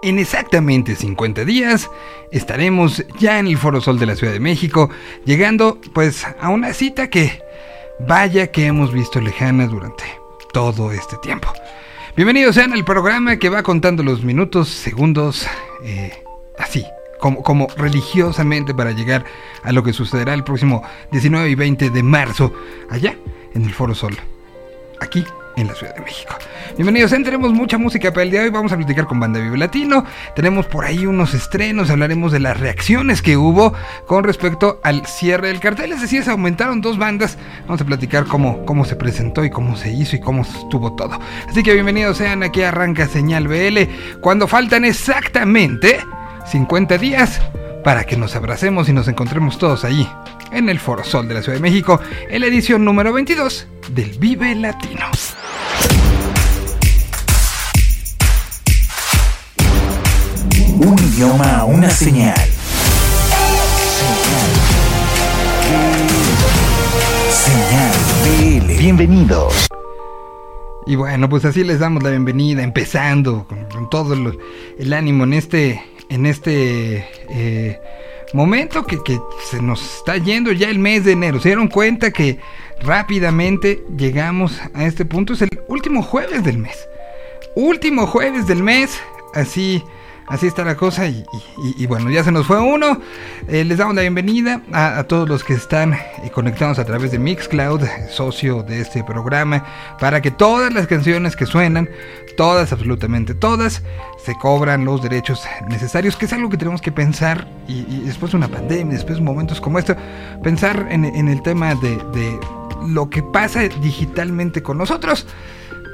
En exactamente 50 días estaremos ya en el Foro Sol de la Ciudad de México, llegando pues a una cita que vaya que hemos visto lejana durante todo este tiempo. Bienvenidos sean al programa que va contando los minutos, segundos, eh, así, como, como, religiosamente para llegar a lo que sucederá el próximo 19 y 20 de marzo, allá en el Foro Sol, aquí en la Ciudad de México. Bienvenidos, tenemos mucha música para el día de hoy, vamos a platicar con Banda Vive Latino, tenemos por ahí unos estrenos, hablaremos de las reacciones que hubo con respecto al cierre del cartel, es decir, se aumentaron dos bandas, vamos a platicar cómo, cómo se presentó y cómo se hizo y cómo estuvo todo. Así que bienvenidos sean, aquí arranca Señal BL, cuando faltan exactamente 50 días para que nos abracemos y nos encontremos todos allí, en el Foro Sol de la Ciudad de México, en la edición número 22 del Vive Latino. Un idioma, una señal. Señal BL. Bienvenidos. Y bueno, pues así les damos la bienvenida, empezando con, todo el ánimo en este, en este eh, momento que, que, se nos está yendo ya el mes de enero. Se dieron cuenta que rápidamente llegamos a este punto. Es el último jueves del mes. Último jueves del mes. Así Así está la cosa y, bueno, ya se nos fue uno. Eh, les damos la bienvenida a, todos los que están eh, conectados a través de Mixcloud, socio de este programa, para que todas las canciones que suenan, todas, absolutamente todas, se cobran los derechos necesarios, que es algo que tenemos que pensar y, después de una pandemia, después de momentos como esto, pensar en, el tema de, de lo que pasa digitalmente con nosotros.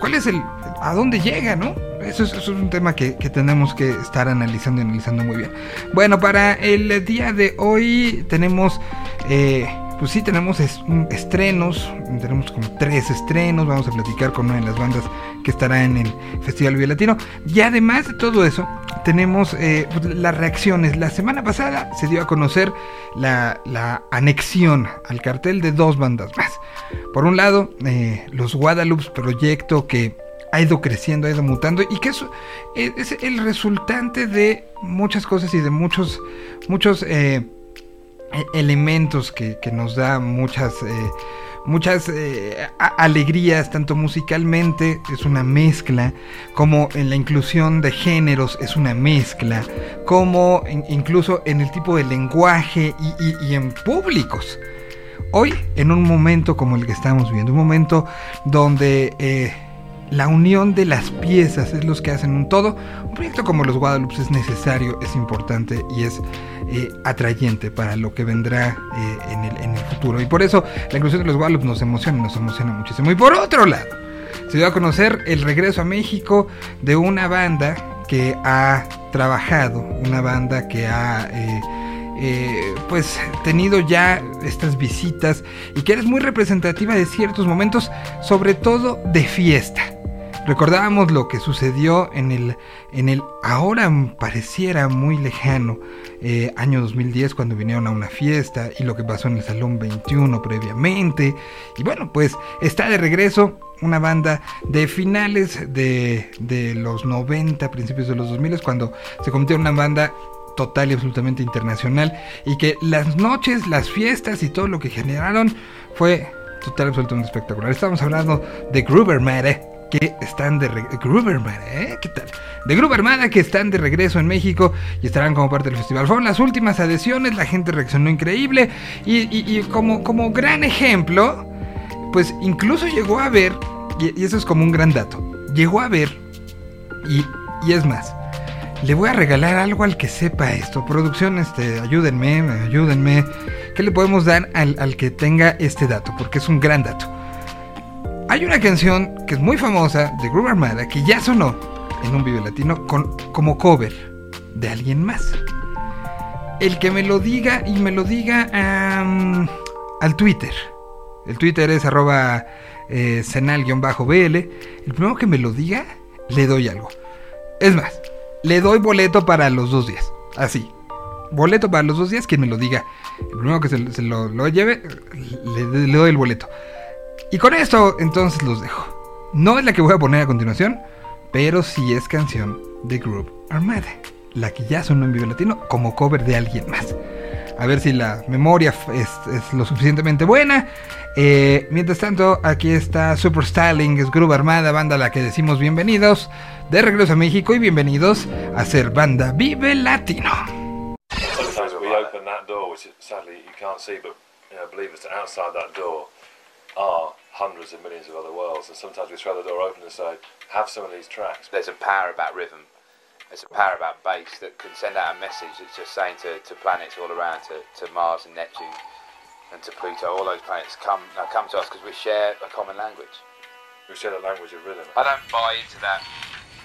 ¿Cuál es el... a dónde llega, no? Eso es, un tema que, tenemos que estar analizando y analizando muy bien. Bueno, para el día de hoy tenemos... Eh, pues sí, tenemos estrenos, tenemos como tres estrenos, vamos a platicar con una de las bandas que estará en el Festival Vive Latino. Y además de todo eso, tenemos eh, pues, las reacciones. La semana pasada se dio a conocer la, anexión al cartel de dos bandas más. Por un lado, eh, los Guadalupe Proyecto que ha ido creciendo, ha ido mutando y que es el resultante de muchas cosas y de muchos, muchos eh, elementos que, nos da muchas, eh, muchas eh, alegrías, tanto musicalmente es una mezcla, como en la inclusión de géneros es una mezcla, como incluso en el tipo de lenguaje y en públicos. Hoy, en un momento como el que estamos viviendo, un momento donde la unión de las piezas es lo que hacen un todo. Un proyecto como los Guadalupe es necesario, es importante y es eh, atrayente para lo que vendrá eh, en, el, futuro. Y por eso la inclusión de los Guadalupe nos emociona, nos emociona muchísimo. Y por otro lado, se dio a conocer el regreso a México de una banda que ha trabajado, una banda que ha... Eh, pues tenido ya estas visitas y que eres muy representativa de ciertos momentos, sobre todo de fiesta. Recordábamos lo que sucedió en el, en el ahora pareciera muy lejano eh, año 2010 cuando vinieron a una fiesta y lo que pasó en el Salón 21 previamente. Y bueno, pues está de regreso una banda de finales de, de los 90, principios de los 2000 cuando se convirtió en una banda total y absolutamente internacional y que las noches, las fiestas y todo lo que generaron fue total y absolutamente espectacular. Estamos hablando de Gruber Mare que están de Gruber ¿eh? De Gruber Mare que están de regreso en México y estarán como parte del festival. Fueron las últimas adhesiones, la gente reaccionó increíble y, como, como gran ejemplo, pues incluso llegó a ver, y, eso es como un gran dato, llegó a ver, y, y es más, le voy a regalar algo al que sepa esto. Producción, este, ayúdenme, ayúdenme. ¿Qué le podemos dar al, que tenga este dato? Porque es un gran dato. Hay una canción que es muy famosa de Groove Armada que ya sonó en un video latino con, como cover de alguien más. El que me lo diga y me lo diga al Twitter. El Twitter es arroba eh, senal-bl. El primero que me lo diga, le doy algo. Es más, le doy boleto para los dos días. Así. Boleto para los dos días, quien me lo diga. El primero que se, lo, lleve, le, doy el boleto. Y con esto, entonces los dejo. No es la que voy a poner a continuación, pero sí es canción de Group Armada, la que ya sonó en Vive Latino como cover de alguien más. A ver si la memoria es, lo suficientemente buena. Eh, mientras tanto, aquí está Super Styling, es Armada, banda a la que decimos bienvenidos de regreso a México y bienvenidos a ser banda Vive Latino. Sometimes we open that door, which sadly you can't see, but believe us, outside that door are hundreds of millions of other worlds. And sometimes we throw the door open and say, have some of these tracks. There's a power about rhythm. There's a power about bass that can send out a message that's just saying to, to planets all around, to, to Mars and Neptune and to Pluto, all those planets come now come to us because we share a common language. We share the language of rhythm. I don't buy into that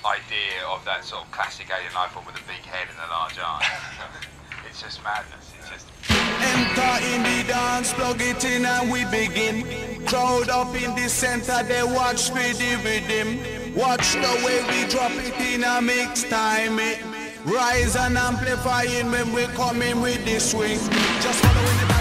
idea of that sort of classic alien life form with a big head and a large arm. it's just madness. It's just Enter in the dance, plug it in and we begin. Crowd up in the center, they watch for the rhythm. Watch the way we drop it in a mix time. It rise and amplifying when we come in with the swing. Just following the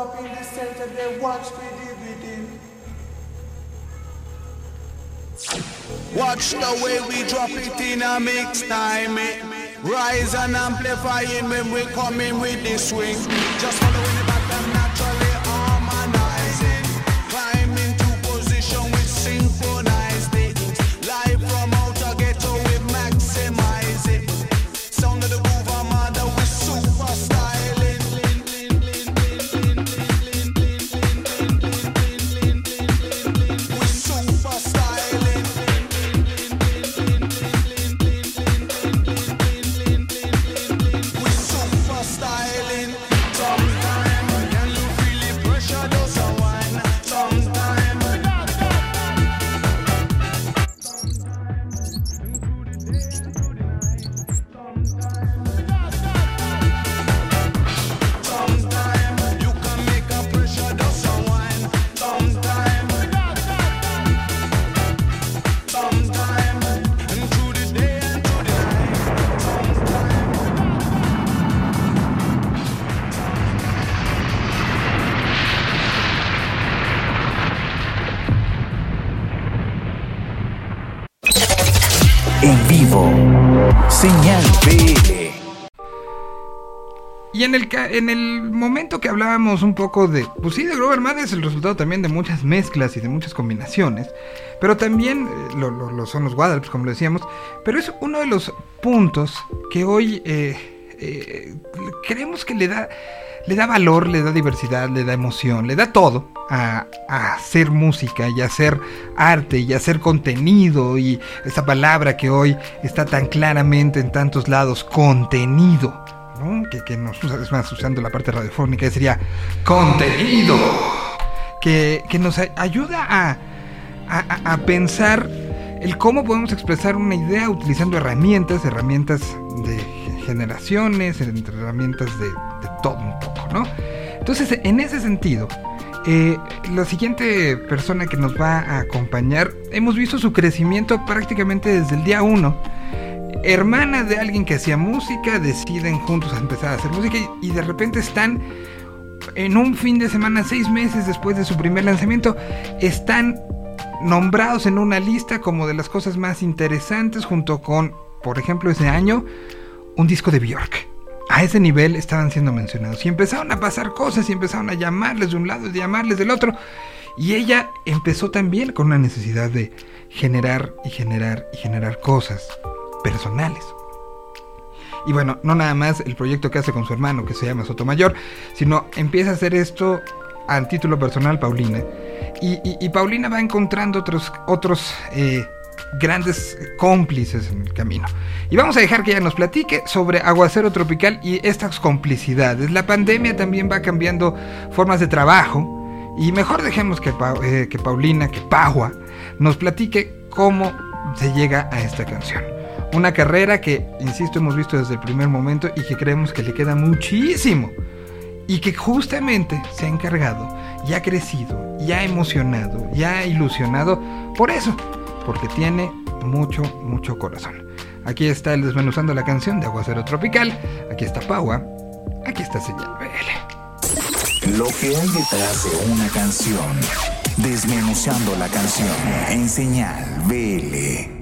up in the center, they watch for the. Watch the way we drop it in a mix time. eh. Rise and amplifying when we come in with the swing. Just Y en el, en el momento que hablábamos un poco de, pues sí, de Grover Armada es el resultado también de muchas mezclas y de muchas combinaciones, pero también eh, lo, son los Guadalajara, como decíamos, pero es uno de los puntos que hoy eh, eh, creemos que le da, le da valor, le da diversidad, le da emoción, le da todo a, a hacer música y hacer arte y hacer contenido y esa palabra que hoy está tan claramente en tantos lados, contenido que, que, nos es más usando la parte radiofónica, que sería contenido, que, que nos ayuda a, a, a, pensar el cómo podemos expresar una idea utilizando herramientas, herramientas de generaciones, herramientas de, de todo un poco, ¿no? Entonces, en ese sentido, eh, la siguiente persona que nos va a acompañar, hemos visto su crecimiento prácticamente desde el día 1 hermanas de alguien que hacía música deciden juntos empezar a hacer música y de repente están en un fin de semana, seis meses después de su primer lanzamiento, están nombrados en una lista como de las cosas más interesantes junto con, por ejemplo, ese año, un disco de Bjork. A ese nivel estaban siendo mencionados y empezaron a pasar cosas y empezaron a llamarles de un lado y llamarles del otro. Y ella empezó también con una necesidad de generar y generar y generar cosas personales. Y bueno, no nada más el proyecto que hace con su hermano, que se llama Sotomayor, sino empieza a hacer esto a título personal, Paulina. Y, Paulina va encontrando otros, otros eh, grandes cómplices en el camino. Y vamos a dejar que ella nos platique sobre Aguacero Tropical y estas complicidades. La pandemia también va cambiando formas de trabajo. Y mejor dejemos que, eh, que Paulina, que Pagua, nos platique cómo se llega a esta canción. Una carrera que, insisto, hemos visto desde el primer momento y que creemos que le queda muchísimo. Y que justamente se ha encargado y ha crecido, y ha emocionado, y ha ilusionado por eso. Porque tiene mucho, mucho corazón. Aquí está el desmenuzando la canción de Aguacero Tropical. Aquí está Paua. Aquí está Señal BL. Lo que hay detrás de una canción. Desmenuzando la canción en señal BL.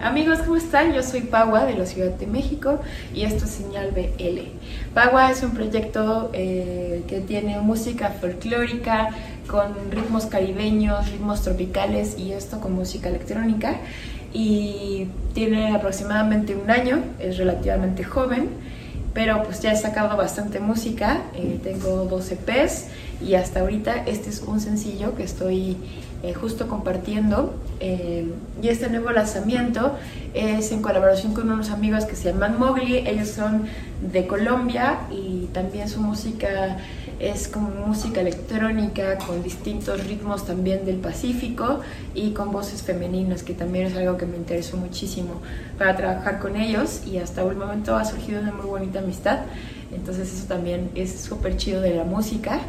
Amigos, ¿cómo están? Yo soy Pagua de la Ciudad de México y esto es Señal BL. Pagua es un proyecto eh, que tiene música folclórica con ritmos caribeños, ritmos tropicales y esto con música electrónica. Y tiene aproximadamente un año, es relativamente joven, pero pues ya he sacado bastante música. eh, tengo 12 EPs y hasta ahorita este es un sencillo que estoy eh, justo compartiendo. eh, y este nuevo lanzamiento es en colaboración con unos amigos que se llaman Mowgli. Ellos son de Colombia y también su música es como música electrónica con distintos ritmos también del Pacífico y con voces femeninas, que también es algo que me interesó muchísimo para trabajar con ellos y hasta el momento ha surgido una muy bonita amistad. Entonces eso también es súper chido de la música.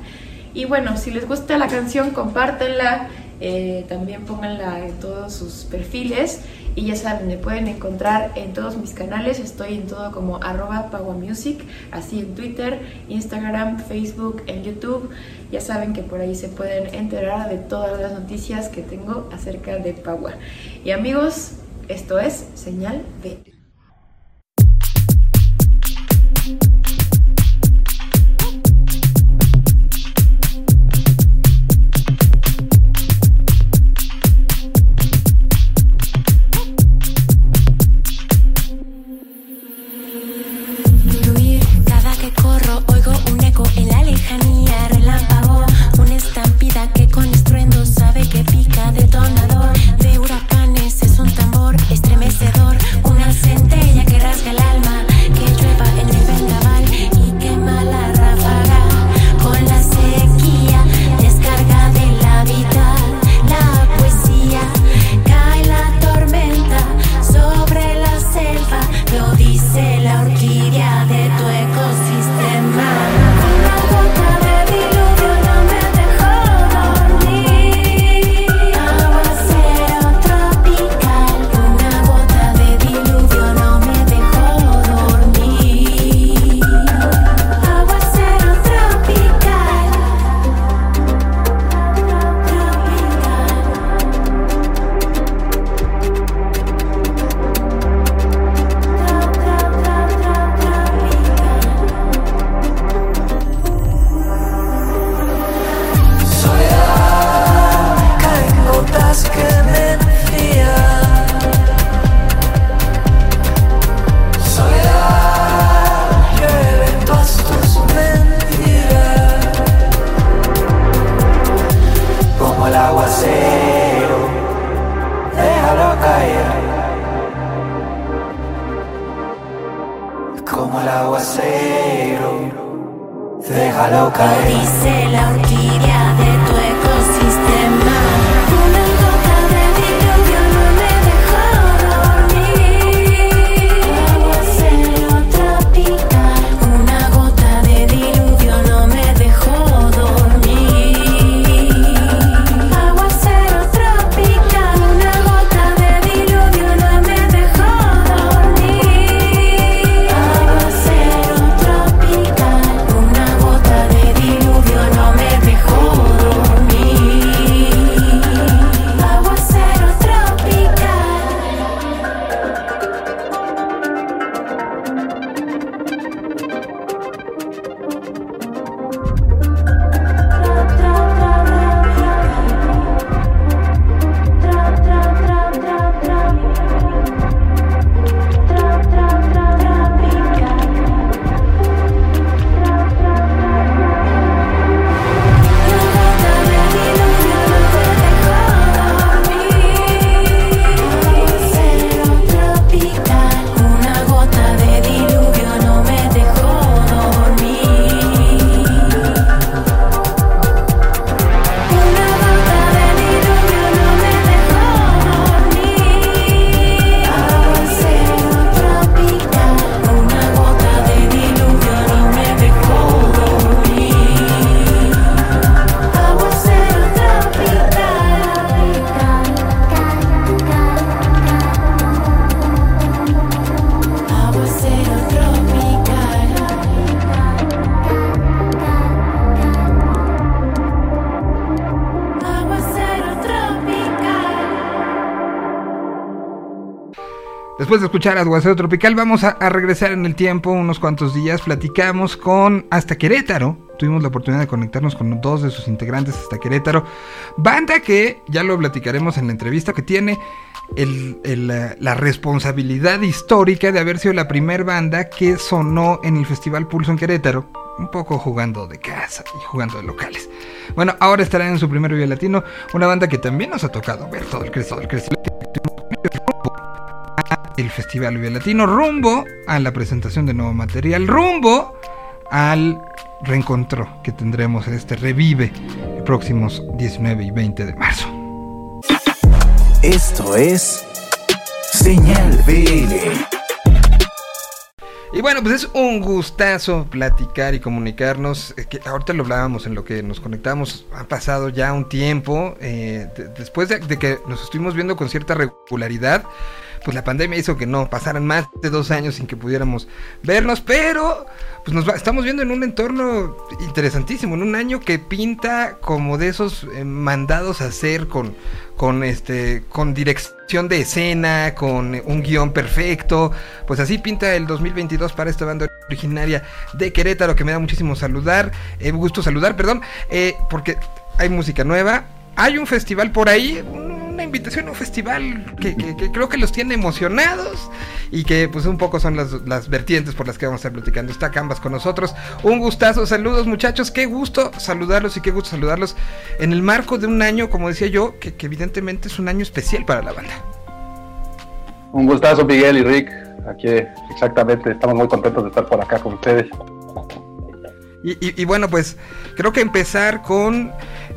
Y bueno, si les gusta la canción, compártanla, eh, también pónganla en todos sus perfiles y ya saben, me pueden encontrar en todos mis canales, estoy en todo como arroba Music, así en Twitter, Instagram, Facebook, en YouTube, ya saben que por ahí se pueden enterar de todas las noticias que tengo acerca de Pagua. Y amigos, esto es Señal B. Después de escuchar Aguacero Tropical, vamos a, regresar en el tiempo unos cuantos días. Platicamos con Hasta Querétaro. Tuvimos la oportunidad de conectarnos con dos de sus integrantes hasta Querétaro. Banda que, ya lo platicaremos en la entrevista, que tiene la, responsabilidad histórica de haber sido la primer banda que sonó en el Festival Pulso en Querétaro. Un poco jugando de casa y jugando de locales. Bueno, ahora estarán en su primer video latino. Una banda que también nos ha tocado ver todo el crecimiento el Festival Vive Latino, rumbo a la presentación de nuevo material, rumbo al reencontro que tendremos en este Revive próximos 19 y 20 de marzo. Esto es Señal BL. Y bueno, pues es un gustazo platicar y comunicarnos. eh, que ahorita lo hablábamos en lo que nos conectamos. Ha pasado ya un tiempo. eh, de- después de, de que nos estuvimos viendo con cierta regularidad, pues la pandemia hizo que no pasaran más de dos años sin que pudiéramos vernos. Pero pues nos va- estamos viendo en un entorno interesantísimo. En un año que pinta como de esos eh, mandados a hacer con, con este con dirección de escena, con eh, un guion perfecto. Pues así pinta el 2022 para esta banda originaria de Querétaro que me da muchísimo saludar, eh, gusto saludar, perdón, eh, porque hay música nueva. Hay un festival por ahí, una invitación a un festival que, que- que creo que los tiene emocionados y que pues un poco son las, las vertientes por las que vamos a estar platicando. Está Canvas con nosotros. Un gustazo, saludos muchachos, qué gusto saludarlos y qué gusto saludarlos en el marco de un año, como decía yo, que, que evidentemente es un año especial para la banda. Un gustazo, Miguel y Rick. Aquí exactamente, estamos muy contentos de estar por acá con ustedes. Y, y- y bueno, pues creo que empezar con,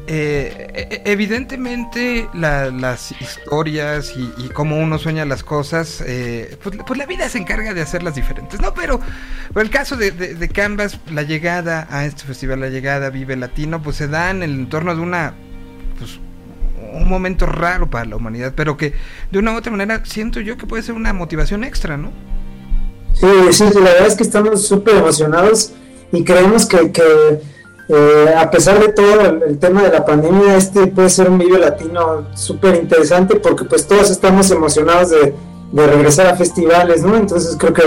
eh, e- e- evidentemente, la- las historias y, cómo uno sueña las cosas, eh, pues, pues la vida se encarga de hacerlas diferentes, ¿no? Pero, pero el caso de, Canvas, la llegada a este festival, la llegada a Vive Latino, pues se da en el entorno de una, pues, un momento raro para la humanidad, pero que de una u otra manera siento yo que puede ser una motivación extra, ¿no? Sí, sí, la verdad es que estamos súper emocionados y creemos que, eh, a pesar de todo el, el tema de la pandemia, este puede ser un video latino súper interesante porque pues todos estamos emocionados de, de regresar a festivales, ¿no? Entonces creo que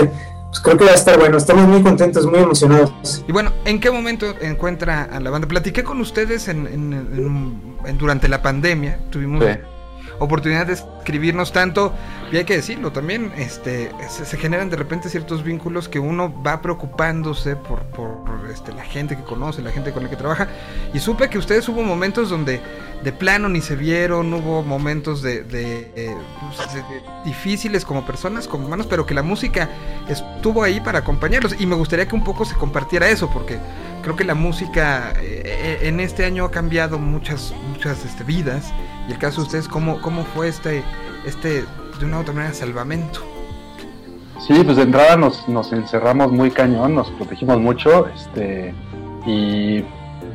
pues, creo que va a estar bueno, estamos muy contentos, muy emocionados. Y bueno, ¿en qué momento encuentra a la banda? Platiqué con ustedes en, en- en- en- durante la pandemia. Tuvimos Sí. Oportunidad de escribirnos tanto. Y hay que decirlo también, este, se, generan de repente ciertos vínculos que uno va preocupándose por, por este, la gente que conoce, la gente con la que trabaja. Y supe que ustedes hubo momentos donde de plano ni se vieron, hubo momentos de, eh, pues, de, difíciles como personas, como humanos, pero que la música estuvo ahí para acompañarlos. Y me gustaría que un poco se compartiera eso, porque creo que la música eh, en este año ha cambiado muchas, muchas este, vidas. Y el caso de ustedes, ¿cómo, cómo fue este, este, de una u otra manera, salvamento? Sí, pues de entrada nos, nos encerramos muy cañón, nos protegimos mucho, este, y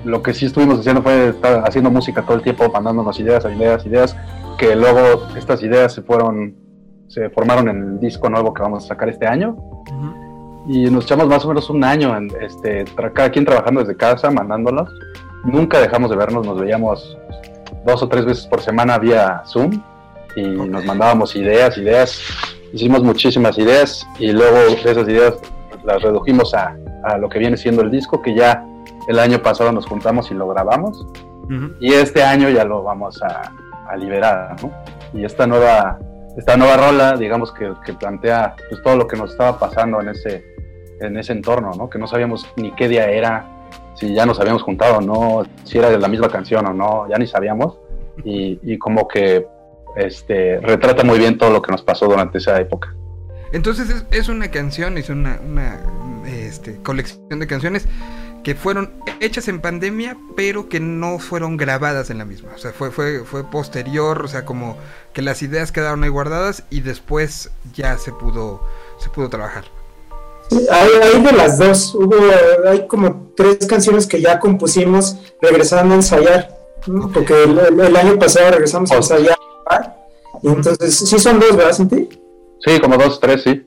lo que sí estuvimos haciendo fue estar haciendo música todo el tiempo, mandándonos ideas, ideas, ideas, que luego estas ideas se fueron, se formaron en el disco nuevo que vamos a sacar este año. Y nos echamos más o menos un año, en, este, cada quien trabajando desde casa, mandándolos. Nunca dejamos de vernos, nos veíamos dos o tres veces por semana vía Zoom y nos mandábamos ideas, ideas. Hicimos muchísimas ideas y luego de esas ideas las redujimos a, a lo que viene siendo el disco, que ya el año pasado nos juntamos y lo grabamos. Y este año ya lo vamos a, liberar, ¿no? Y esta nueva, esta nueva rola, digamos que, plantea pues, todo lo que nos estaba pasando en ese, en ese entorno, ¿no? Que no sabíamos ni qué día era, si ya nos habíamos juntado no, si era de la misma canción o no, ya ni sabíamos. Y, como que este, retrata muy bien todo lo que nos pasó durante esa época. Entonces es, una canción, es una, una este, colección de canciones que fueron hechas en pandemia, pero que no fueron grabadas en la misma. O sea, fue, fue, fue posterior, o sea, como que las ideas quedaron ahí guardadas y después ya se pudo, se pudo trabajar. Hay, de las dos. Hubo, hay como tres canciones que ya compusimos regresando a ensayar. Porque el, año pasado regresamos a ensayar. Y entonces, sí son dos, ¿verdad, Cinti? Sí, como dos, tres, sí.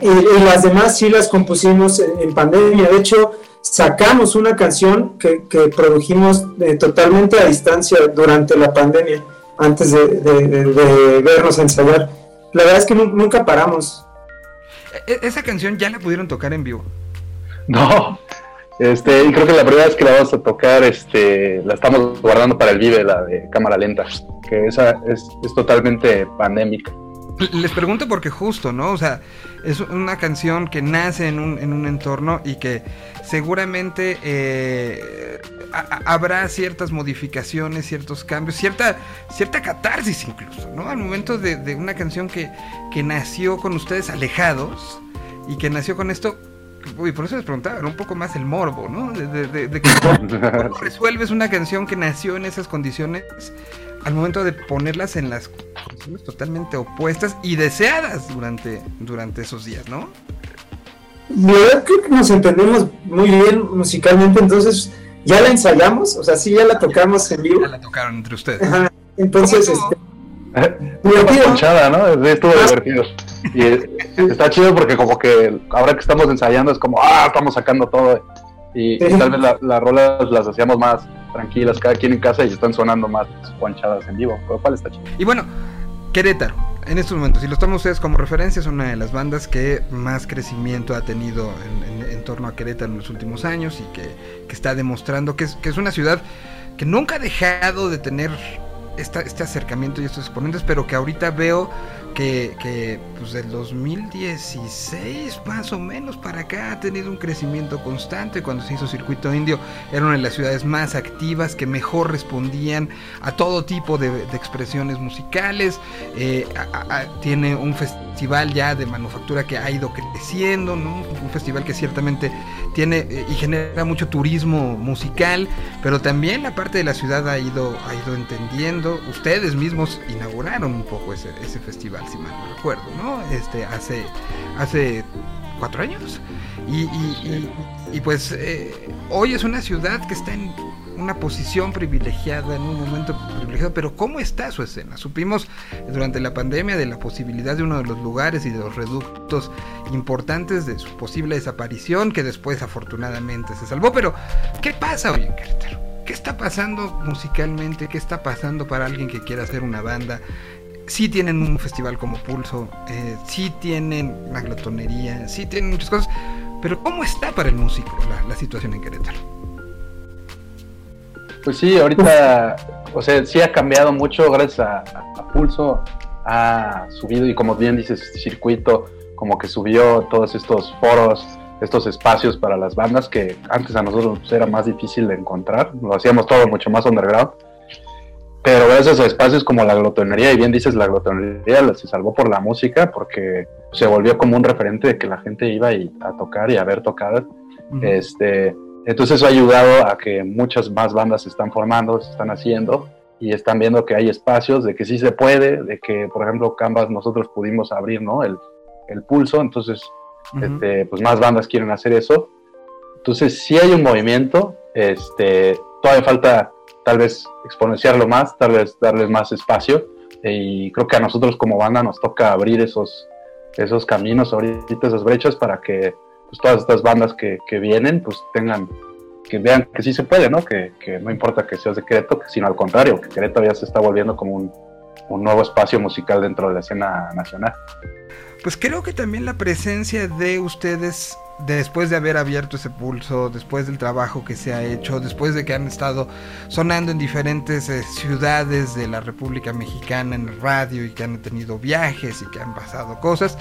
Y, las demás sí las compusimos en pandemia. De hecho, sacamos una canción que, que produjimos eh, totalmente a distancia durante la pandemia, antes de, vernos ensayar. La verdad es que nunca paramos. E, ¿Esa canción ya la pudieron tocar en vivo? No, este, y creo que la primera vez que la vamos a tocar, este, la estamos guardando para el Vive, la de cámara lenta, que esa es, es totalmente pandémica. Les pregunto porque justo, ¿no? O sea, es una canción que nace en un, en un entorno y que seguramente eh, habrá ciertas modificaciones, ciertos cambios, cierta, cierta catarsis incluso, ¿no? Al momento de, una canción que, que nació con ustedes alejados y que nació con esto Uy, por eso les preguntaba, un poco más el morbo, ¿no? De, de, cómo resuelves una canción que nació en esas condiciones al momento de ponerlas en las condiciones totalmente opuestas y deseadas durante, durante esos días, ¿no? La verdad creo que nos entendemos muy bien musicalmente, entonces ya la ensayamos, o sea, sí ya la tocamos en vivo. Ya la tocaron entre ustedes. Entonces, este... Divertido. ¿no? Estuvo divertido. Y está chido porque como que ahora que estamos ensayando es como, ah, estamos sacando todo. Y, tal vez las rolas las hacíamos más tranquilas, cada quien en casa y están sonando más ponchadas en vivo, lo cual está chido. Y bueno, Querétaro, en estos momentos, si los toman ustedes como referencia, es una de las bandas que más crecimiento ha tenido en, torno a Querétaro en los últimos años y que, está demostrando que es, que es una ciudad que nunca ha dejado de tener este acercamiento y estos exponentes, pero que ahorita veo que, que pues del 2016 más o menos para acá ha tenido un crecimiento constante. Cuando se hizo Circuito Indio era una de las ciudades más activas que mejor respondían a todo tipo de, expresiones musicales. Eh, tiene un festival ya de manufactura que ha ido creciendo, un festival que ciertamente tiene eh, y genera mucho turismo musical, pero también la parte de la ciudad ha ido, ha ido entendiendo. Ustedes mismos inauguraron un poco ese, ese festival si mal no recuerdo, ¿no? Este, hace, hace cuatro años. Y, pues eh, hoy es una ciudad que está en una posición privilegiada, en un momento privilegiado, pero ¿cómo está su escena? Supimos durante la pandemia de la posibilidad de uno de los lugares y de los reductos importantes de su posible desaparición, que después afortunadamente se salvó, pero ¿qué pasa hoy en Querétaro? ¿Qué está pasando musicalmente? ¿Qué está pasando para alguien que quiera hacer una banda? sí tienen un festival como Pulso, eh, sí tienen una glotonería, sí tienen muchas cosas, pero ¿cómo está para el músico la, situación en Querétaro? Pues sí, ahorita, o sea, sí ha cambiado mucho gracias a, a Pulso, ha subido y como bien dices, circuito, como que subió todos estos foros, estos espacios para las bandas que antes a nosotros pues, era más difícil de encontrar, lo hacíamos todo mucho más underground. Pero gracias a espacios como la glotonería, y bien dices, la glotonería se salvó por la música porque se volvió como un referente de que la gente iba a tocar y a ver tocadas. este, entonces eso ha ayudado a que muchas más bandas se están formando, se están haciendo y están viendo que hay espacios, de que sí se puede, de que, por ejemplo, Canvas nosotros pudimos abrir ¿no? el, el pulso, entonces este, pues más bandas quieren hacer eso. Entonces sí hay un movimiento, este, todavía falta tal vez exponenciarlo más, tal vez darles más espacio y creo que a nosotros como banda nos toca abrir esos, esos caminos, ahorita esas brechas para que pues, todas estas bandas que, que, vienen pues tengan, que vean que sí se puede, ¿no? Que, que no importa que seas de Querétaro, sino al contrario, que Querétaro ya se está volviendo como un, un nuevo espacio musical dentro de la escena nacional pues creo que también la presencia de ustedes después de haber abierto ese pulso, después del trabajo que se ha hecho, después de que han estado sonando en diferentes eh, ciudades de la República Mexicana en radio y que han tenido viajes y que han pasado cosas,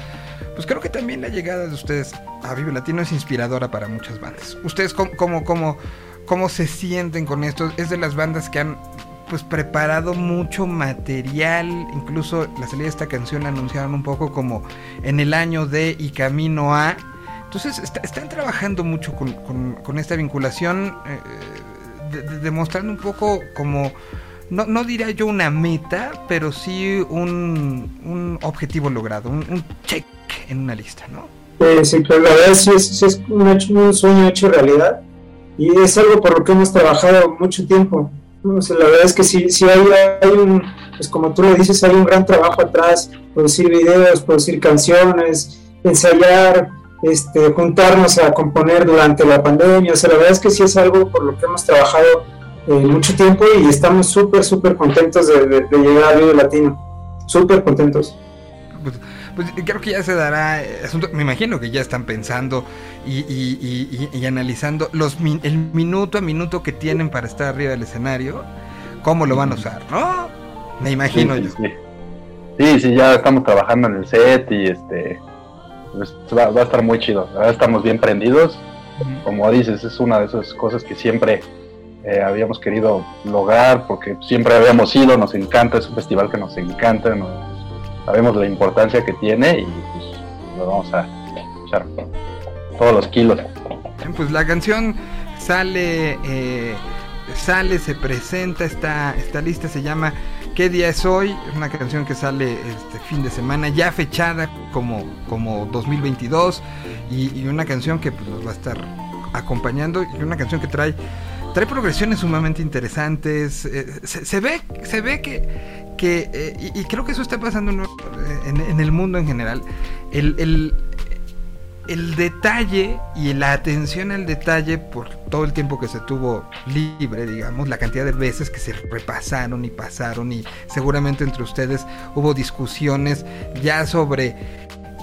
pues creo que también la llegada de ustedes a Vive Latino es inspiradora para muchas bandas. ¿Ustedes cómo, cómo, cómo, cómo se sienten con esto? Es de las bandas que han pues preparado mucho material, incluso la salida de esta canción la anunciaron un poco como en el año de y camino a. Entonces están trabajando mucho con, esta vinculación, eh, demostrando un poco como, no, no diría yo una meta, pero sí un, objetivo logrado, un, check en una lista, ¿no? Eh, sí, pues la verdad sí es, es un, un sueño hecho realidad y es algo por lo que hemos trabajado mucho tiempo la verdad es que sí, sí hay, hay, un, pues como tú lo dices, hay un gran trabajo atrás, producir videos, producir canciones, ensayar, este, juntarnos a componer durante la pandemia, o sea, la verdad es que sí es algo por lo que hemos trabajado eh, mucho tiempo y estamos súper, súper contentos de, llegar a Vivo Latino, súper contentos. Pues, creo que ya se dará eh, asunto, me imagino que ya están pensando y, analizando los el minuto a minuto que tienen para estar arriba del escenario, cómo lo van a usar, ¿no? Me imagino yo. Sí. sí. ya estamos trabajando en el set y este pues, va, a estar muy chido. Ahora estamos bien prendidos. Como dices, es una de esas cosas que siempre eh, habíamos querido lograr porque siempre habíamos ido, nos encanta, es un festival que nos encanta, sabemos la importancia que tiene y pues lo vamos a echar todos los kilos. Pues la canción sale, eh, sale, se presenta, está, esta lista se llama ¿Qué día es hoy? Una canción que sale este fin de semana, ya fechada como, como 2022 y, una canción que pues, va a estar acompañando y una canción que trae trae progresiones sumamente interesantes. Eh, se, ve, se ve que, que eh, y, creo que eso está pasando en, el mundo en general. El, el, el detalle y la atención al detalle por todo el tiempo que se tuvo libre, digamos, la cantidad de veces que se repasaron y pasaron y seguramente entre ustedes hubo discusiones ya sobre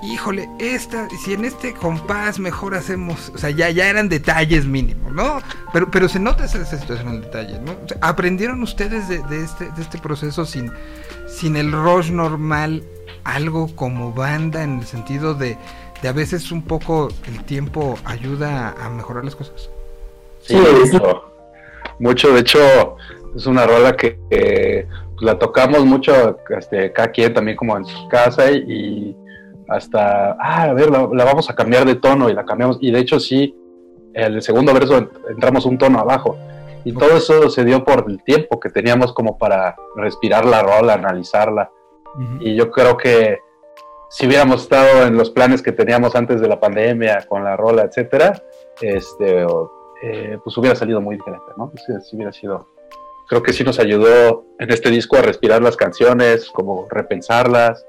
híjole, esta, si en este compás mejor hacemos, o sea, ya, ya eran detalles mínimos, ¿no? Pero, pero se nota esa, situación en detalle, ¿no? ¿Aprendieron ustedes de, este, de este proceso sin, sin el rush normal algo como banda en el sentido de, de a veces un poco el tiempo ayuda a mejorar las cosas? Sí, mucho. Mucho, de hecho, es una rola que pues, la tocamos mucho, este, cada quien también como en su casa y hasta, ah, a ver, la, vamos a cambiar de tono y la cambiamos. Y de hecho sí, el segundo verso entramos un tono abajo. Y todo eso se dio por el tiempo que teníamos como para respirar la rola, analizarla. Y yo creo que si hubiéramos estado en los planes que teníamos antes de la pandemia, con la rola, etcétera, este, eh, pues hubiera salido muy diferente, ¿no? Si, hubiera sido. Creo que sí nos ayudó en este disco a respirar las canciones, como repensarlas,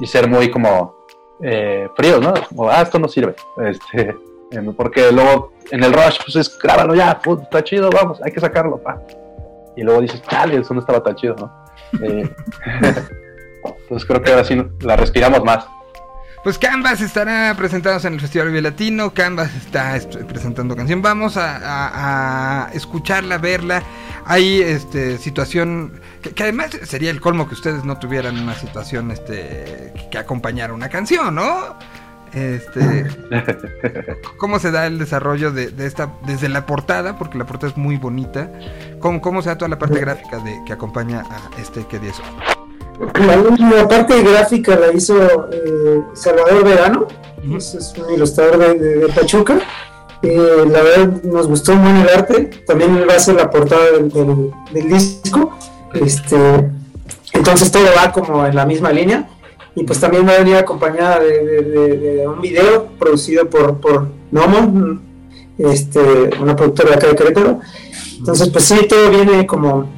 y ser muy como eh, fríos, ¿no? Como, ah, esto no sirve. Este, porque luego en el rush, pues es grábalo ya, está chido, vamos, hay que sacarlo, pa. Y luego dices, chale, eso no estaba tan chido, ¿no? Eh, entonces creo que ahora sí la respiramos más. Pues Canvas estará presentados en el Festival Vive Latino. Canvas está presentando canción. Vamos a, escucharla, verla. hay este situación que, que además sería el colmo que ustedes no tuvieran una situación este que acompañara una canción, ¿no? Este, ¿Cómo se da el desarrollo de, de esta, desde la portada, porque la portada es muy bonita? ¿Cómo, cómo se da toda la parte gráfica de, que acompaña a este que 10 La, parte gráfica la hizo eh, Salvador Verano, es, es un ilustrador de, de- de Pachuca. Eh, la verdad nos gustó muy el arte, también él va a hacer la portada del, del- del disco. Este, entonces todo va como en la misma línea. Y pues también va a venir acompañada de, de- de- de un video producido por, por Nomo, este, una productora de acá de Querétaro. Entonces, pues sí, todo viene como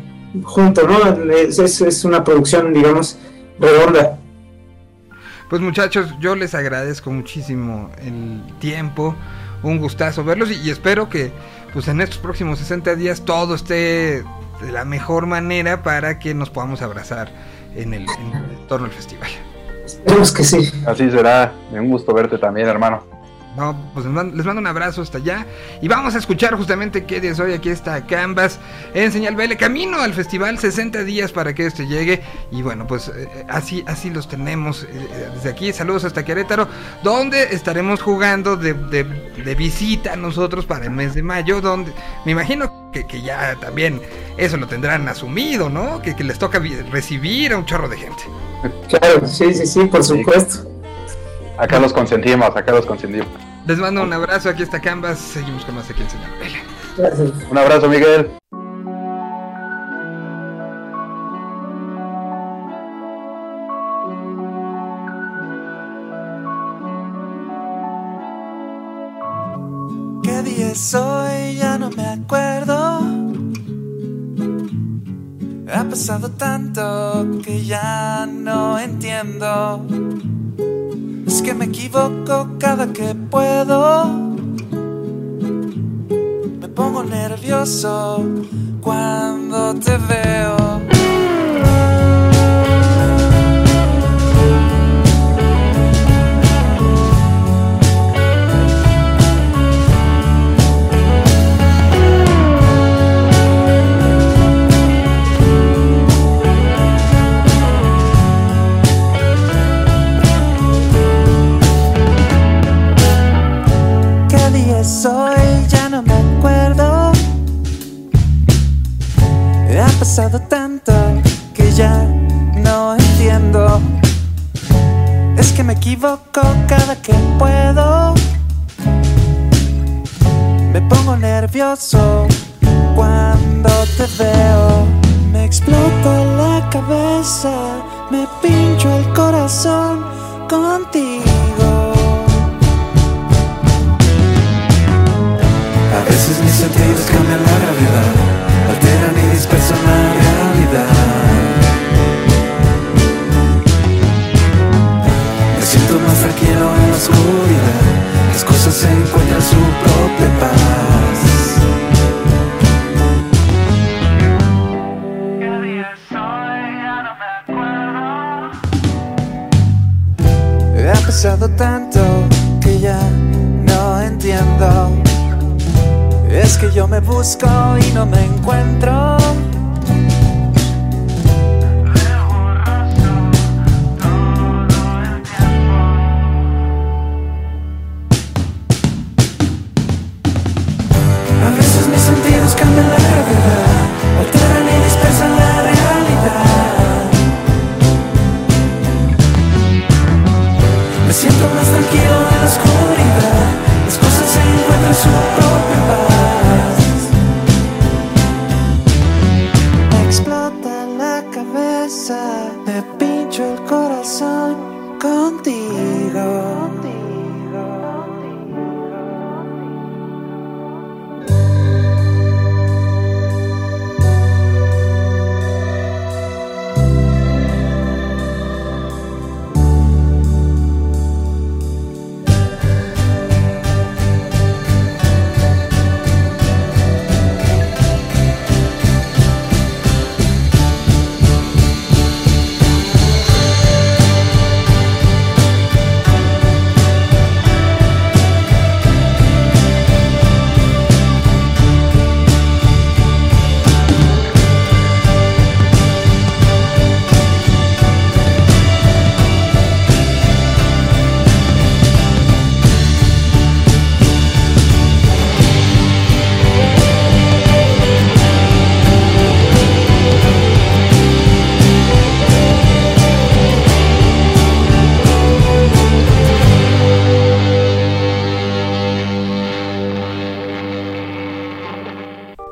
junto, ¿no? Es, es- es una producción, digamos, redonda. Pues muchachos, yo les agradezco muchísimo el tiempo, un gustazo verlos y, y espero que pues en estos próximos 60 días todo esté de la mejor manera para que nos podamos abrazar en el, en el entorno del festival. Esperemos que sí. Así será. Un gusto verte también, hermano. No, pues les mando, les mando un abrazo hasta allá y vamos a escuchar justamente qué día es hoy. Aquí está Canvas en Señal BL, camino al festival, 60 días para que este llegue. Y bueno, pues eh, así, así los tenemos eh, desde aquí. Saludos hasta Querétaro, donde estaremos jugando de, de- de visita nosotros para el mes de mayo. Donde me imagino que, que ya también eso lo tendrán asumido, ¿no? Que, que les toca recibir a un chorro de gente. Claro, sí, sí, sí, por supuesto. Acá los consentimos, acá los consentimos. Les mando un abrazo. Aquí está Canvas. Seguimos con más aquí en Señal. Gracias. Un abrazo, Miguel. ¿Qué día es hoy? Ya no me acuerdo. Ha pasado tanto que ya no entiendo. Que me equivoco cada que puedo. Me pongo nervioso cuando te veo. Pasado tanto que ya no entiendo. Es que me equivoco cada que puedo. Me pongo nervioso cuando te veo. Me explota la cabeza, me pincho el corazón contigo. A veces mis sentidos cambian la gravedad, alteran y dispersan oscuridad, las cosas se encuentran su propia paz. Ha pasado tanto que ya no entiendo. Es que yo me busco y no me encuentro.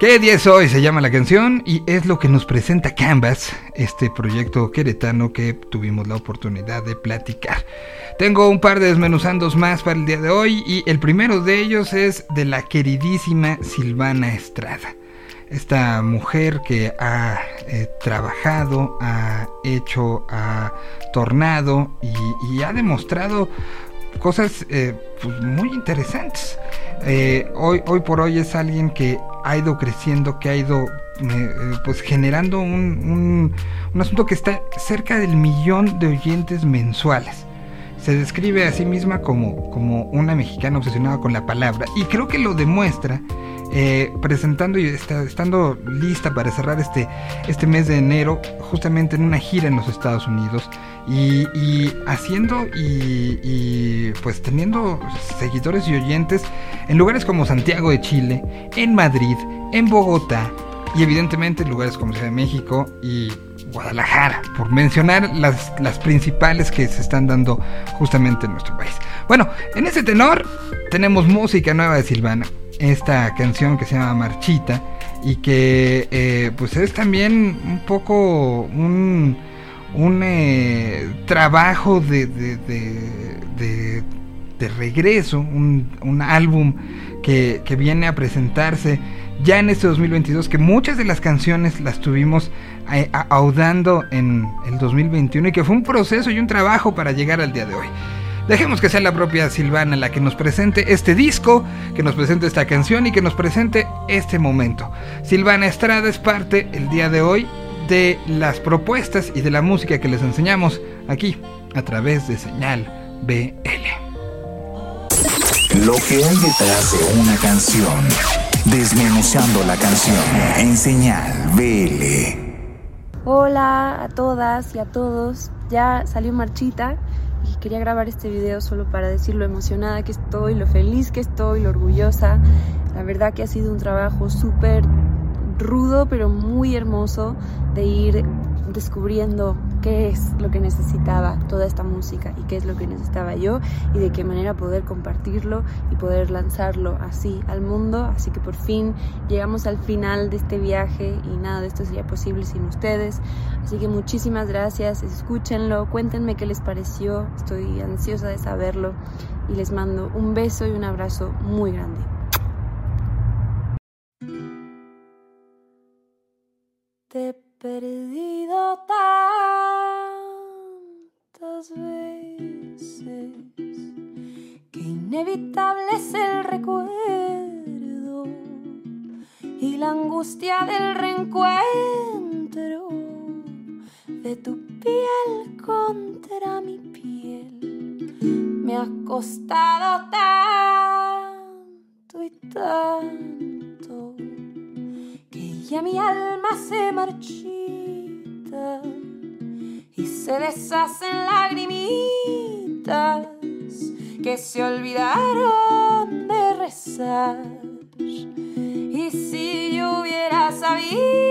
¿Qué día es hoy? Se llama la canción y es lo que nos presenta Canvas, este proyecto queretano que tuvimos la oportunidad de platicar. Tengo un par de desmenuzandos más para el día de hoy y el primero de ellos es de la queridísima Silvana Estrada. Esta mujer que ha eh, trabajado, ha hecho, ha tornado y, ha demostrado cosas eh, pues, muy interesantes. Eh, hoy, hoy por hoy es alguien que ha ido creciendo, que ha ido eh, pues generando un, un, un, asunto que está cerca del millón de oyentes mensuales. Se describe a sí misma como, como una mexicana obsesionada con la palabra y creo que lo demuestra eh, presentando y está, estando lista para cerrar este, este mes de enero justamente en una gira en los Estados Unidos y, haciendo y, y, pues teniendo seguidores y oyentes en lugares como Santiago de Chile, en Madrid, en Bogotá y evidentemente en lugares como Ciudad de México y Guadalajara, por mencionar las, las principales que se están dando justamente en nuestro país. Bueno, en ese tenor tenemos música nueva de Silvana esta canción que se llama Marchita y que eh, pues es también un poco un, un eh, trabajo de, de, de, regreso, un, un álbum que, que, viene a presentarse ya en este 2022, que muchas de las canciones las tuvimos eh, audando en el 2021 y que fue un proceso y un trabajo para llegar al día de hoy. Dejemos que sea la propia Silvana la que nos presente este disco, que nos presente esta canción y que nos presente este momento. Silvana Estrada es parte el día de hoy de las propuestas y de la música que les enseñamos aquí a través de Señal BL. Lo que hay detrás de una canción. Desmenuzando la canción en Señal BL. Hola a todas y a todos. Ya salió Marchita quería grabar este video solo para decir lo emocionada que estoy, lo feliz que estoy, lo orgullosa. La verdad que ha sido un trabajo súper rudo pero muy hermoso de ir descubriendo qué es lo que necesitaba toda esta música y qué es lo que necesitaba yo y de qué manera poder compartirlo y poder lanzarlo así al mundo. Así que por fin llegamos al final de este viaje y nada de esto sería posible sin ustedes. Así que muchísimas gracias, escúchenlo, cuéntenme qué les pareció, estoy ansiosa de saberlo y les mando un beso y un abrazo muy grande. Perdido tantas veces que inevitable es el recuerdo y la angustia del reencuentro de tu piel contra mi piel. Me ha costado tanto y tanto que ya mi alma se marchita y se deshacen lagrimitas que se olvidaron de rezar. Y si yo hubiera sabido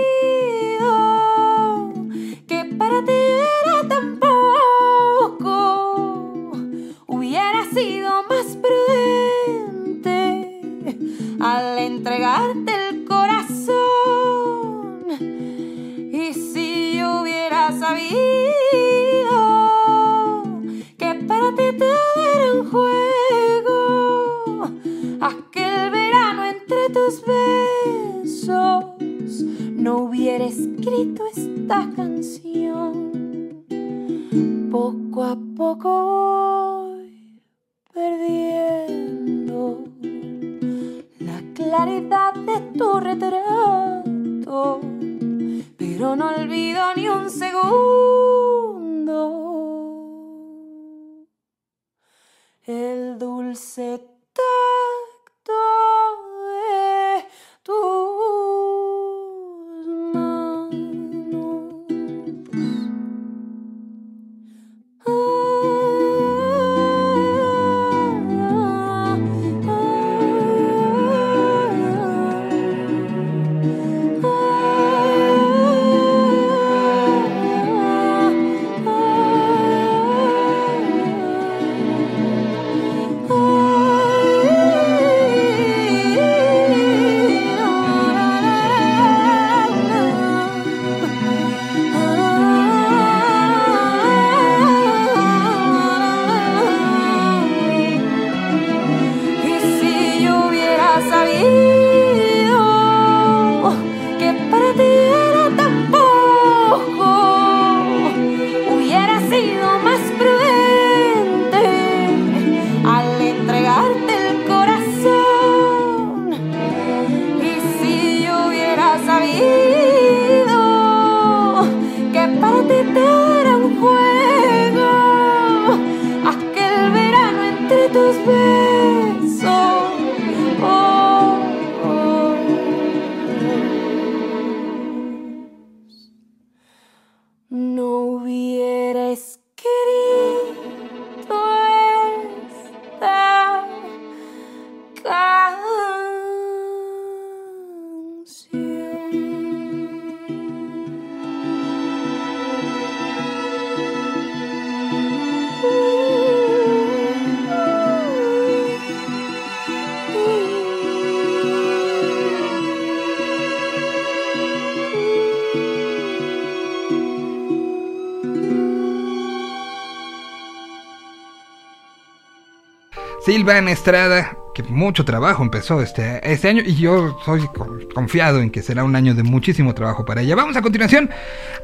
Silvana Estrada, que mucho trabajo empezó este, este año y yo soy con- confiado en que será un año de muchísimo trabajo para ella. Vamos a continuación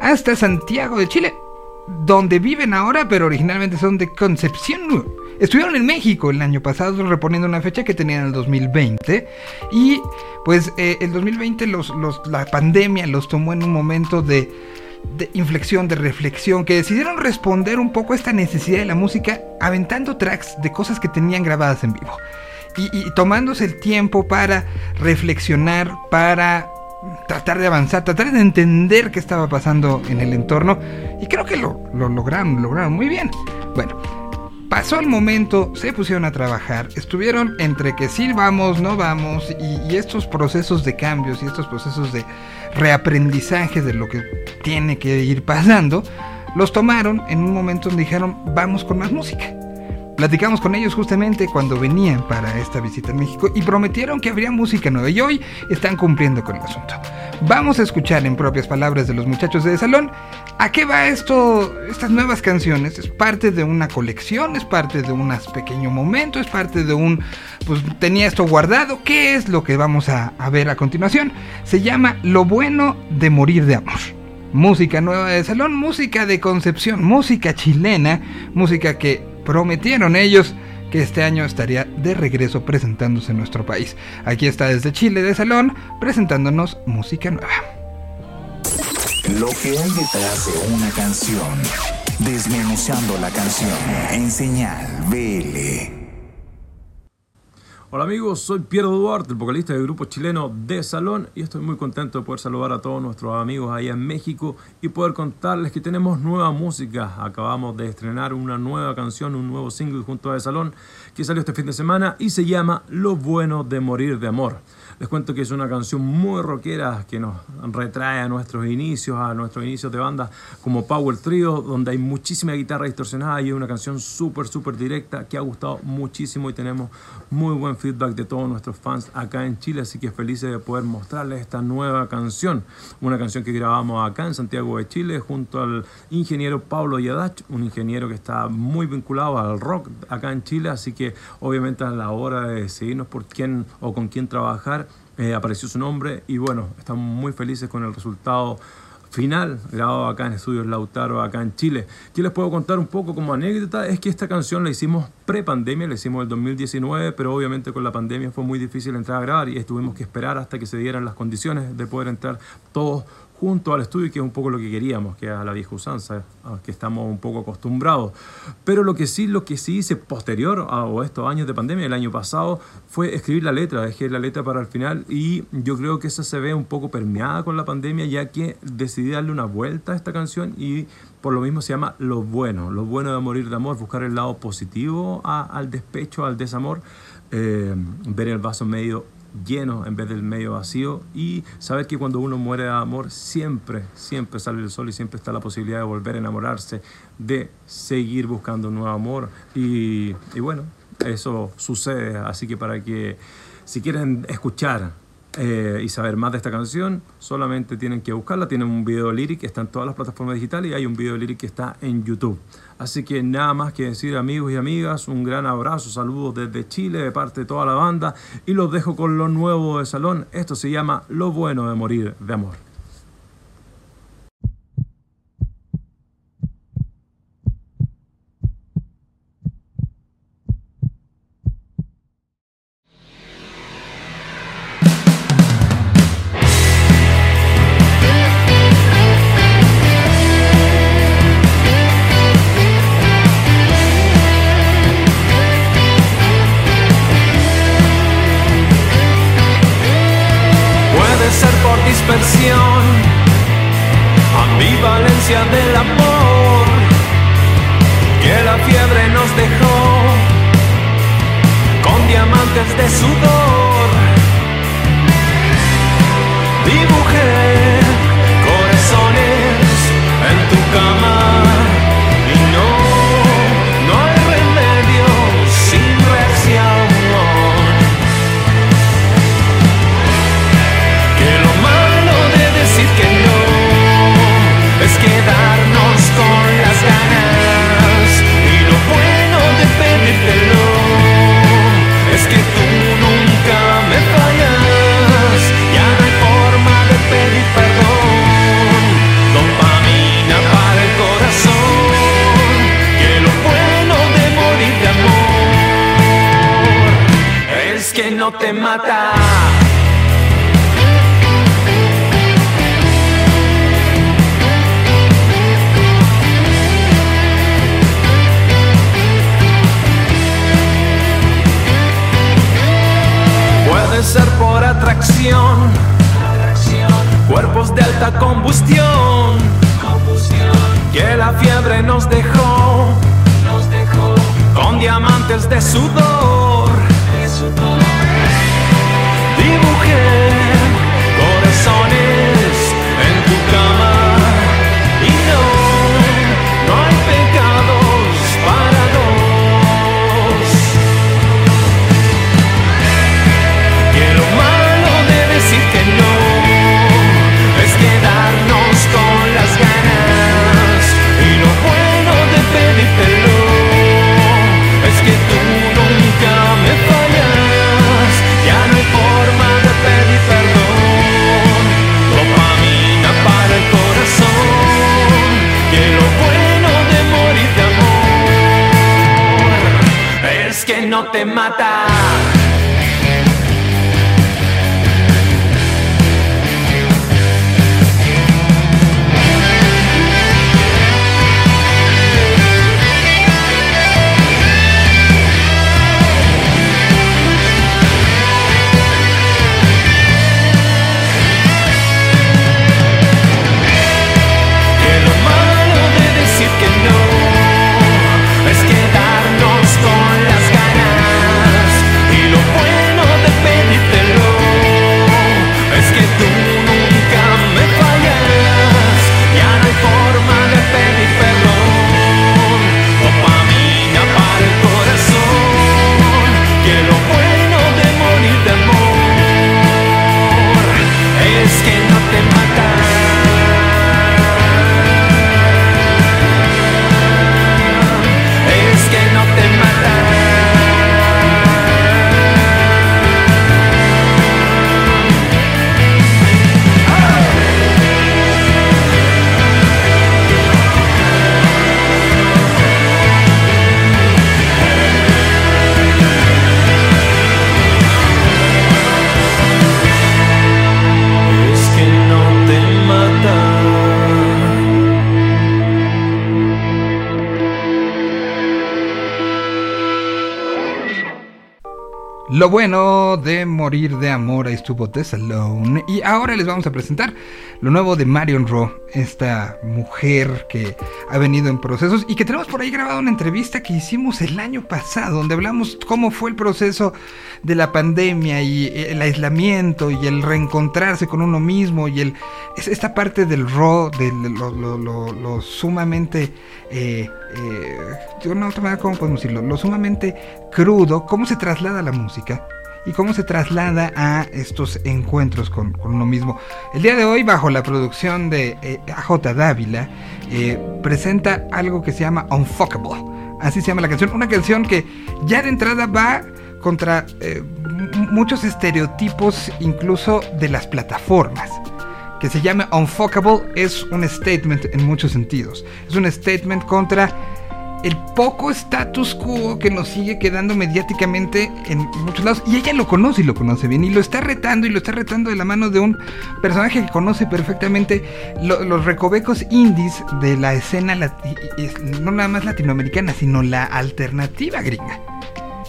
hasta Santiago de Chile, donde viven ahora, pero originalmente son de Concepción. Estuvieron en México el año pasado reponiendo una fecha que tenían en el 2020 y pues eh, el 2020 los, los, la pandemia los tomó en un momento de, de inflexión, de reflexión, que decidieron responder un poco a esta necesidad de la música aventando tracks de cosas que tenían grabadas en vivo y, y tomándose el tiempo para reflexionar, para tratar de avanzar, tratar de entender qué estaba pasando en el entorno y creo que lo, lo lograron, lo lograron muy bien. Bueno, pasó el momento, se pusieron a trabajar, estuvieron entre que sí vamos, no vamos y, y estos procesos de cambios y estos procesos de reaprendizaje de lo que tiene que ir pasando, los tomaron en un momento donde dijeron vamos con más música. Platicamos con ellos justamente cuando venían para esta visita en México y prometieron que habría música nueva y hoy están cumpliendo con el asunto. Vamos a escuchar en propias palabras de los muchachos de Salón a qué va esto, estas nuevas canciones. Es parte de una colección, es parte de un pequeño momento, es parte de un, pues tenía esto guardado. ¿Qué es lo que vamos a, a ver a continuación? Se llama Lo bueno de morir de amor. Música nueva de salón, música de concepción, música chilena, música que prometieron ellos que este año estaría de regreso presentándose en nuestro país. Aquí está desde Chile de Salón presentándonos música nueva. Lo que hay detrás de una canción. Desmenuzando la canción en señal BL. Hola amigos, soy Piero Duarte, el vocalista del grupo chileno De Salón y estoy muy contento de poder saludar a todos nuestros amigos allá en México y poder contarles que tenemos nueva música. Acabamos de estrenar una nueva canción, un nuevo single junto a De Salón que salió este fin de semana y se llama Lo bueno de morir de amor. Les cuento que es una canción muy rockera que nos retrae a nuestros inicios, a nuestros inicios de banda como Power Trio, donde hay muchísima guitarra distorsionada y es una canción súper, súper directa que ha gustado muchísimo y tenemos muy buen feedback de todos nuestros fans acá en Chile, así que felices de poder mostrarles esta nueva canción. Una canción que grabamos acá en Santiago de Chile junto al ingeniero Pablo Yadach, un ingeniero que está muy vinculado al rock acá en Chile, así que obviamente a la hora de decidirnos por quién o con quién trabajar, eh, apareció su nombre y bueno, estamos muy felices con el resultado final grabado acá en Estudios Lautaro, acá en Chile. ¿Qué les puedo contar un poco como anécdota? Es que esta canción la hicimos pre-pandemia, la hicimos el 2019, pero obviamente con la pandemia fue muy difícil entrar a grabar y tuvimos que esperar hasta que se dieran las condiciones de poder entrar todos junto al estudio, que es un poco lo que queríamos, que es a la vieja usanza, que estamos un poco acostumbrados. Pero lo que sí, lo que sí hice posterior a estos años de pandemia, el año pasado, fue escribir la letra, dejé la letra para el final y yo creo que esa se ve un poco permeada con la pandemia, ya que decidí darle una vuelta a esta canción y por lo mismo se llama Lo Bueno, Lo Bueno de Morir de Amor, buscar el lado positivo a- al despecho, al desamor, eh, ver el vaso medio lleno en vez del medio vacío. Y saber que cuando uno muere de amor siempre, siempre sale el sol y siempre está la posibilidad de volver a enamorarse, de seguir buscando un nuevo amor. Y bueno, eso sucede, así que para que si quieren escuchar eh, y saber más de esta canción, solamente tienen que buscarla. Tienen un video lyric está en todas las plataformas digitales y hay un video lyric que está en YouTube. Así que nada más que decir, amigos y amigas, un gran abrazo, saludos desde Chile, de parte de toda la banda. Y los dejo con lo nuevo de Salón. Esto se llama Lo bueno de morir de amor. Por atracción, cuerpos de alta combustión, que la fiebre nos dejó, con diamantes de sudor. Dibujé corazones en tu cama no te mata. Lo bueno de morir de amor, ahí estuvo Tess Alone. Y ahora les vamos a presentar lo nuevo de Marion Ro, esta mujer que ha venido en procesos y que tenemos por ahí grabado una entrevista que hicimos el año pasado, donde hablamos cómo fue el proceso de la pandemia y el aislamiento y el reencontrarse con uno mismo y el es esta parte del Ro, de lo, lo- lo- lo sumamente eh, eh, de una otra manera, ¿cómo podemos decirlo? Lo sumamente crudo, cómo se traslada la música y cómo se traslada a estos encuentros con, con uno mismo. El día de hoy, bajo la producción de eh, AJ Dávila, eh, presenta algo que se llama Unfuckable. Así se llama la canción. Una canción que ya de entrada va contra eh, muchos estereotipos, incluso de las plataformas que se llama Unfuckable es un statement en muchos sentidos. Es un statement contra el poco status quo que nos sigue quedando mediáticamente en muchos lados. Y ella lo conoce y lo conoce bien. Y lo está retando y lo está retando de la mano de un personaje que conoce perfectamente lo- los recovecos indies de la escena, no nada más latinoamericana, sino la alternativa gringa.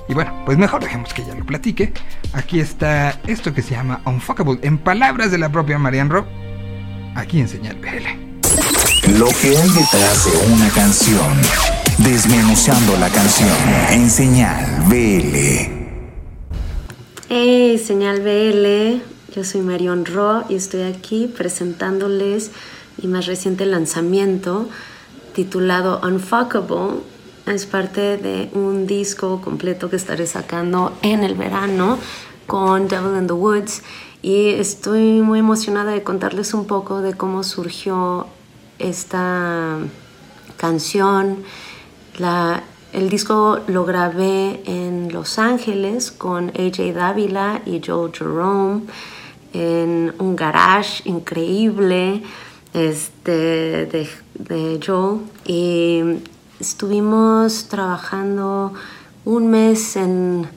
Y bueno, pues mejor dejemos que ella lo platique. Aquí está esto que se llama Unfuckable. En palabras de la propia Marianne Rowe, aquí en Señal BL. Lo que hay detrás de una canción. Desmenuzando la canción en señal BL. Hey, señal BL, yo soy Marion Ro y estoy aquí presentándoles mi más reciente lanzamiento titulado Unfuckable. Es parte de un disco completo que estaré sacando en el verano con Devil in the Woods y estoy muy emocionada de contarles un poco de cómo surgió esta canción. El disco lo grabé en Los Ángeles con AJ Dávila y Joe Jerome en un garage increíble este, de, de Joe. Y estuvimos trabajando un mes en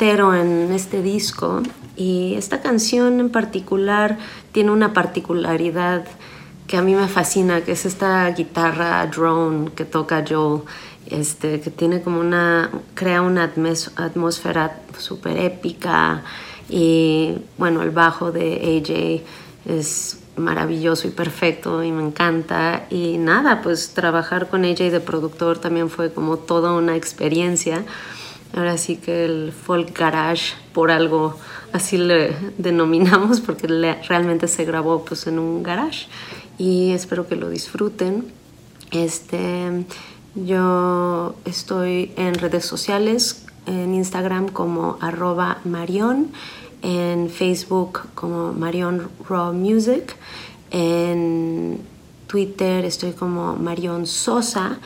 fiestero en este disco y esta canción en particular tiene una particularidad que a mí me fascina, que es esta guitarra drone que toca Joel, este, que tiene como una, crea una atmósfera súper épica y bueno, el bajo de AJ es maravilloso y perfecto y me encanta y nada, pues trabajar con AJ de productor también fue como toda una experiencia. Ahora sí que el folk garage por algo así le denominamos porque le- realmente se grabó pues en un garage y espero que lo disfruten. Este, yo estoy en redes sociales, en Instagram como arroba Marion, en Facebook como Marion Raw Music, en Twitter estoy como Marion Sosa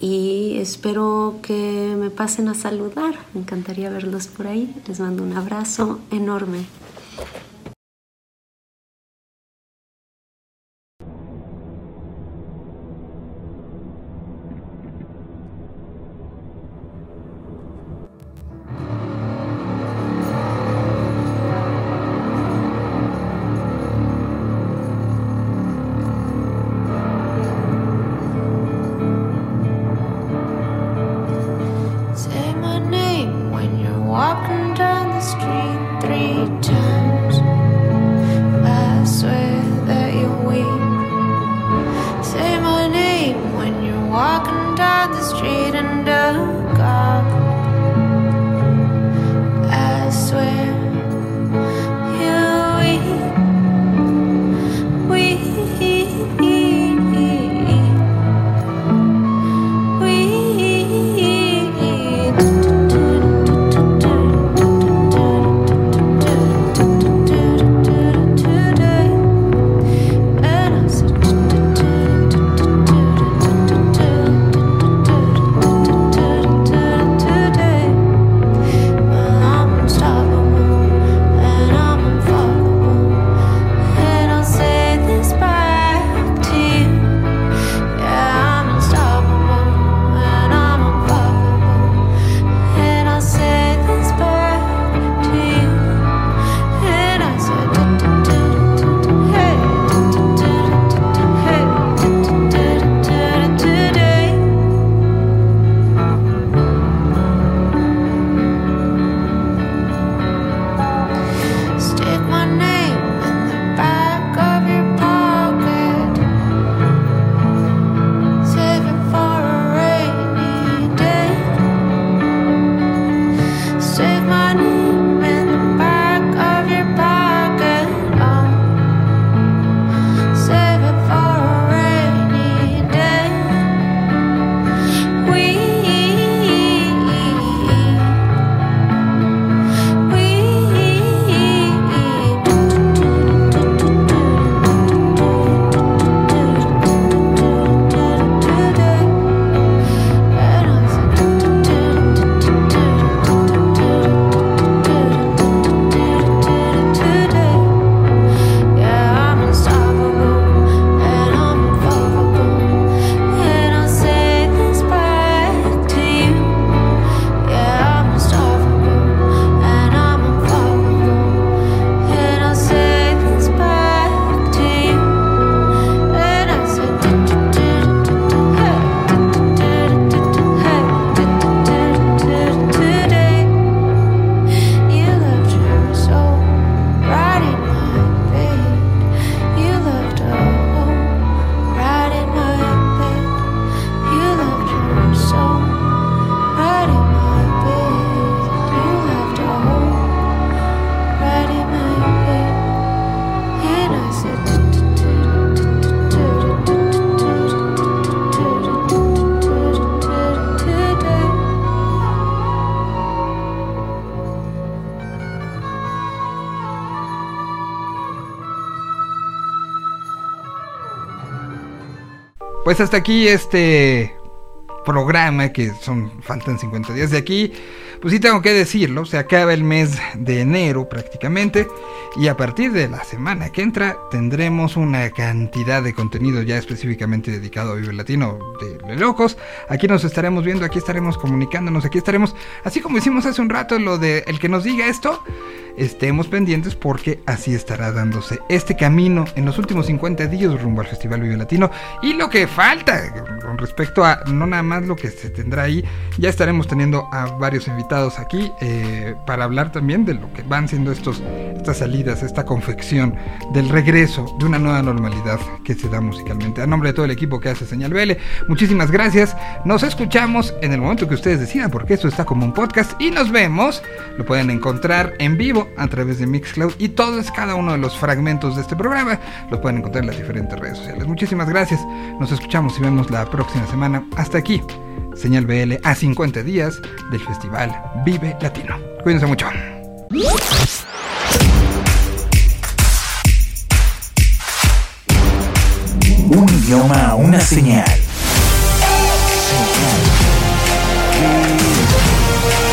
y espero que me pasen a saludar. Me encantaría verlos por ahí. Les mando un abrazo enorme. Pues hasta aquí este programa que son faltan 50 días de aquí. Pues sí tengo que decirlo, se acaba el mes de enero prácticamente y a partir de la semana que entra tendremos una cantidad de contenido ya específicamente dedicado a Vive Latino de, locos. Aquí nos estaremos viendo, aquí estaremos comunicándonos, aquí estaremos, así como hicimos hace un rato lo de el que nos diga esto, estemos pendientes porque así estará dándose este camino en los últimos 50 días rumbo al Festival Vive Latino y lo que falta con respecto a no nada más lo que se tendrá ahí, ya estaremos teniendo a varios invitados aquí eh, para hablar también de lo que van siendo estos, estas salidas, esta confección del regreso de una nueva normalidad que se da musicalmente. A nombre de todo el equipo que hace Señal BL, muchísimas gracias. Nos escuchamos en el momento que ustedes decidan porque esto está como un podcast y nos vemos. Lo pueden encontrar en vivo a través de Mixcloud y todos, cada uno de los fragmentos de este programa lo pueden encontrar en las diferentes redes sociales. Muchísimas gracias. Nos escuchamos y vemos la próxima semana. Hasta aquí. Señal BL a 50 días del Festival Vive Latino. Cuídense mucho. Un idioma, una señal. Señal.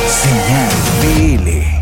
Señal BL.